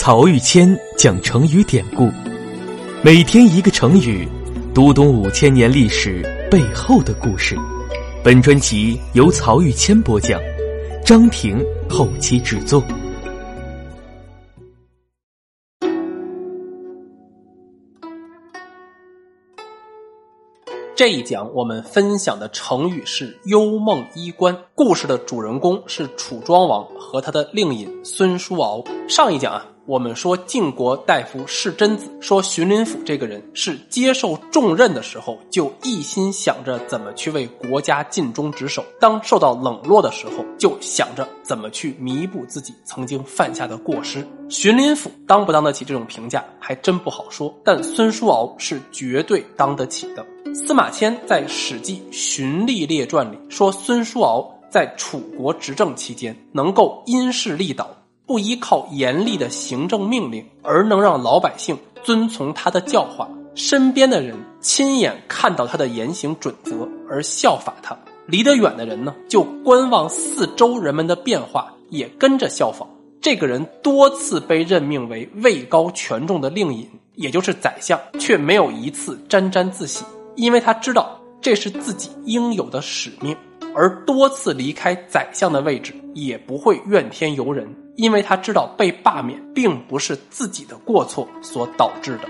曹玉谦讲成语典故，每天一个成语，读懂五千年历史背后的故事。本专辑由曹玉谦播讲，张婷后期制作。这一讲我们分享的成语是“幽梦衣冠”。故事的主人公是楚庄王和他的令尹孙叔敖。上一讲啊，我们说晋国大夫世真子说荀林甫这个人是接受重任的时候就一心想着怎么去为国家尽忠职守，当受到冷落的时候就想着怎么去弥补自己曾经犯下的过失。荀林甫当不当得起这种评价还真不好说，但孙叔敖是绝对当得起的。司马迁在《史记·荀立列传》里说，孙叔敖在楚国执政期间，能够因势利导，不依靠严厉的行政命令，而能让老百姓遵从他的教化，身边的人亲眼看到他的言行准则而效法他，离得远的人呢，就观望四周人们的变化，也跟着效仿。这个人多次被任命为位高权重的令尹，也就是宰相，却没有一次沾沾自喜。因为他知道这是自己应有的使命，而多次离开宰相的位置也不会怨天尤人，因为他知道被罢免并不是自己的过错所导致的。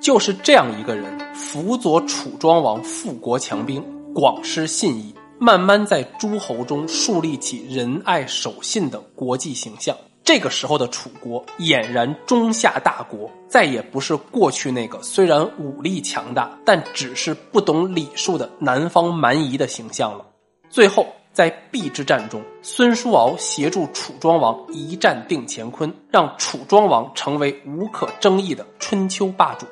就是这样一个人，辅佐楚庄王富国强兵，广施信义，慢慢在诸侯中树立起仁爱守信的国际形象。这个时候的楚国俨然中下大国，再也不是过去那个虽然武力强大，但只是不懂礼数的南方蛮夷的形象了。最后，在邲之战中，孙叔敖协助楚庄王一战定乾坤，让楚庄王成为无可争议的春秋霸主。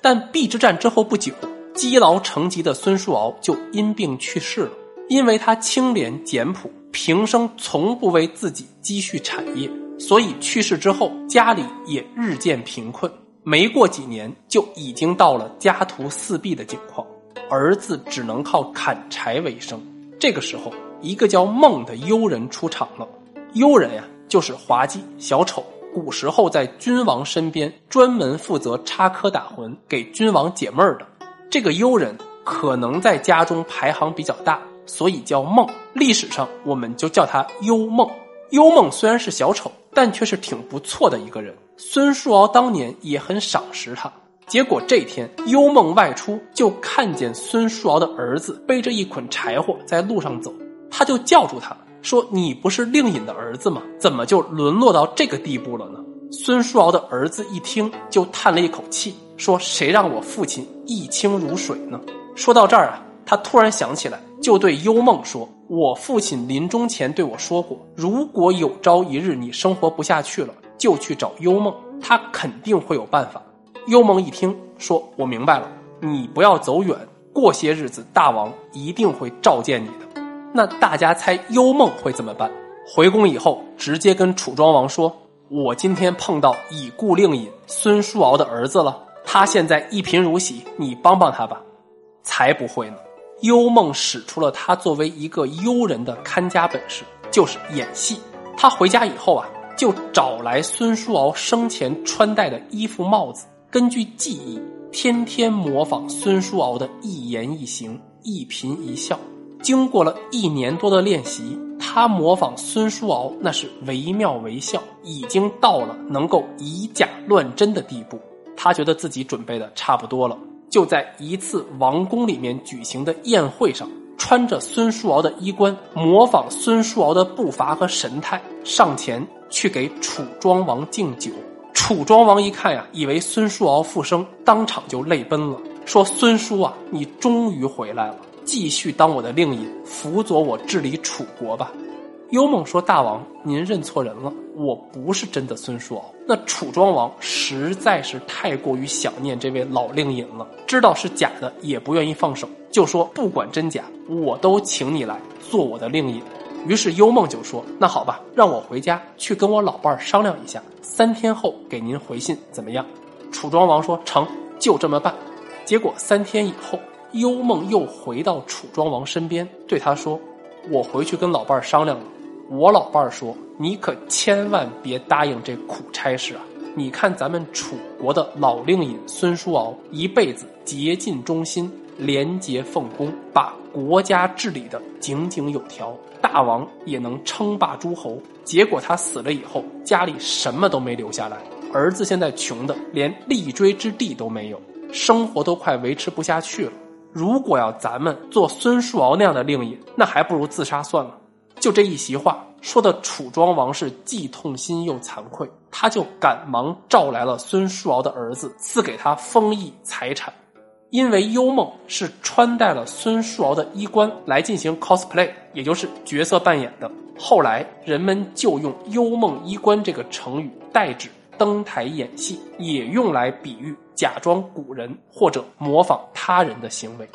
但邲之战之后不久，积劳成疾的孙叔敖就因病去世了，因为他清廉简朴，平生从不为自己积蓄产业。所以去世之后，家里也日渐贫困，没过几年就已经到了家徒四壁的境况，儿子只能靠砍柴为生。这个时候，一个叫孟的幽人出场了。幽人呀，就是滑稽小丑，古时候在君王身边专门负责插科打诨，给君王解闷儿的。这个幽人可能在家中排行比较大，所以叫孟。历史上我们就叫他幽梦。幽梦虽然是小丑，但却是挺不错的一个人。孙叔敖当年也很赏识他。结果这天，幽梦外出，就看见孙叔敖的儿子背着一捆柴火在路上走，他就叫住他说：“你不是令尹的儿子吗？怎么就沦落到这个地步了呢？”孙叔敖的儿子一听，就叹了一口气，说：“谁让我父亲一清如水呢？”说到这儿啊，他突然想起来，就对幽梦说。我父亲临终前对我说过，如果有朝一日你生活不下去了，就去找幽梦，他肯定会有办法。幽梦一听，说：“我明白了，你不要走远，过些日子大王一定会召见你的。”那大家猜幽梦会怎么办？回宫以后，直接跟楚庄王说：“我今天碰到已故令尹孙叔敖的儿子了，他现在一贫如洗，你帮帮他吧。”才不会呢。幽梦使出了他作为一个幽人的看家本事，就是演戏。他回家以后啊，就找来孙叔敖生前穿戴的衣服、帽子，根据记忆，天天模仿孙叔敖的一言一行、一颦一笑。经过了一年多的练习，他模仿孙叔敖那是惟妙惟肖，已经到了能够以假乱真的地步。他觉得自己准备的差不多了。就在一次王宫里面举行的宴会上，穿着孙叔敖的衣冠，模仿孙叔敖的步伐和神态，上前去给楚庄王敬酒。楚庄王一看呀，以为孙叔敖复生，当场就泪奔了，说：“孙叔啊，你终于回来了，继续当我的令尹，辅佐我治理楚国吧。”幽梦说：“大王，您认错人了，我不是真的孙叔敖。那楚庄王实在是太过于想念这位老令尹了，知道是假的，也不愿意放手，就说不管真假，我都请你来做我的令尹。于是幽梦就说：那好吧，让我回家去跟我老伴儿商量一下，三天后给您回信，怎么样？楚庄王说：成，就这么办。结果三天以后，幽梦又回到楚庄王身边，对他说：我回去跟老伴儿商量了。我老伴儿说：“你可千万别答应这苦差事啊！你看咱们楚国的老令尹孙叔敖，一辈子竭尽忠心，廉洁奉公，把国家治理的井井有条，大王也能称霸诸侯。结果他死了以后，家里什么都没留下来，儿子现在穷的连立锥之地都没有，生活都快维持不下去了。如果要咱们做孙叔敖那样的令尹，那还不如自杀算了。就这一席话，说的楚庄王是既痛心又惭愧，他就赶忙召来了孙叔敖的儿子，赐给他封邑财产。因为幽梦是穿戴了孙叔敖的衣冠来进行 cosplay，也就是角色扮演的，后来人们就用“幽梦衣冠”这个成语代指登台演戏，也用来比喻假装古人或者模仿他人的行为。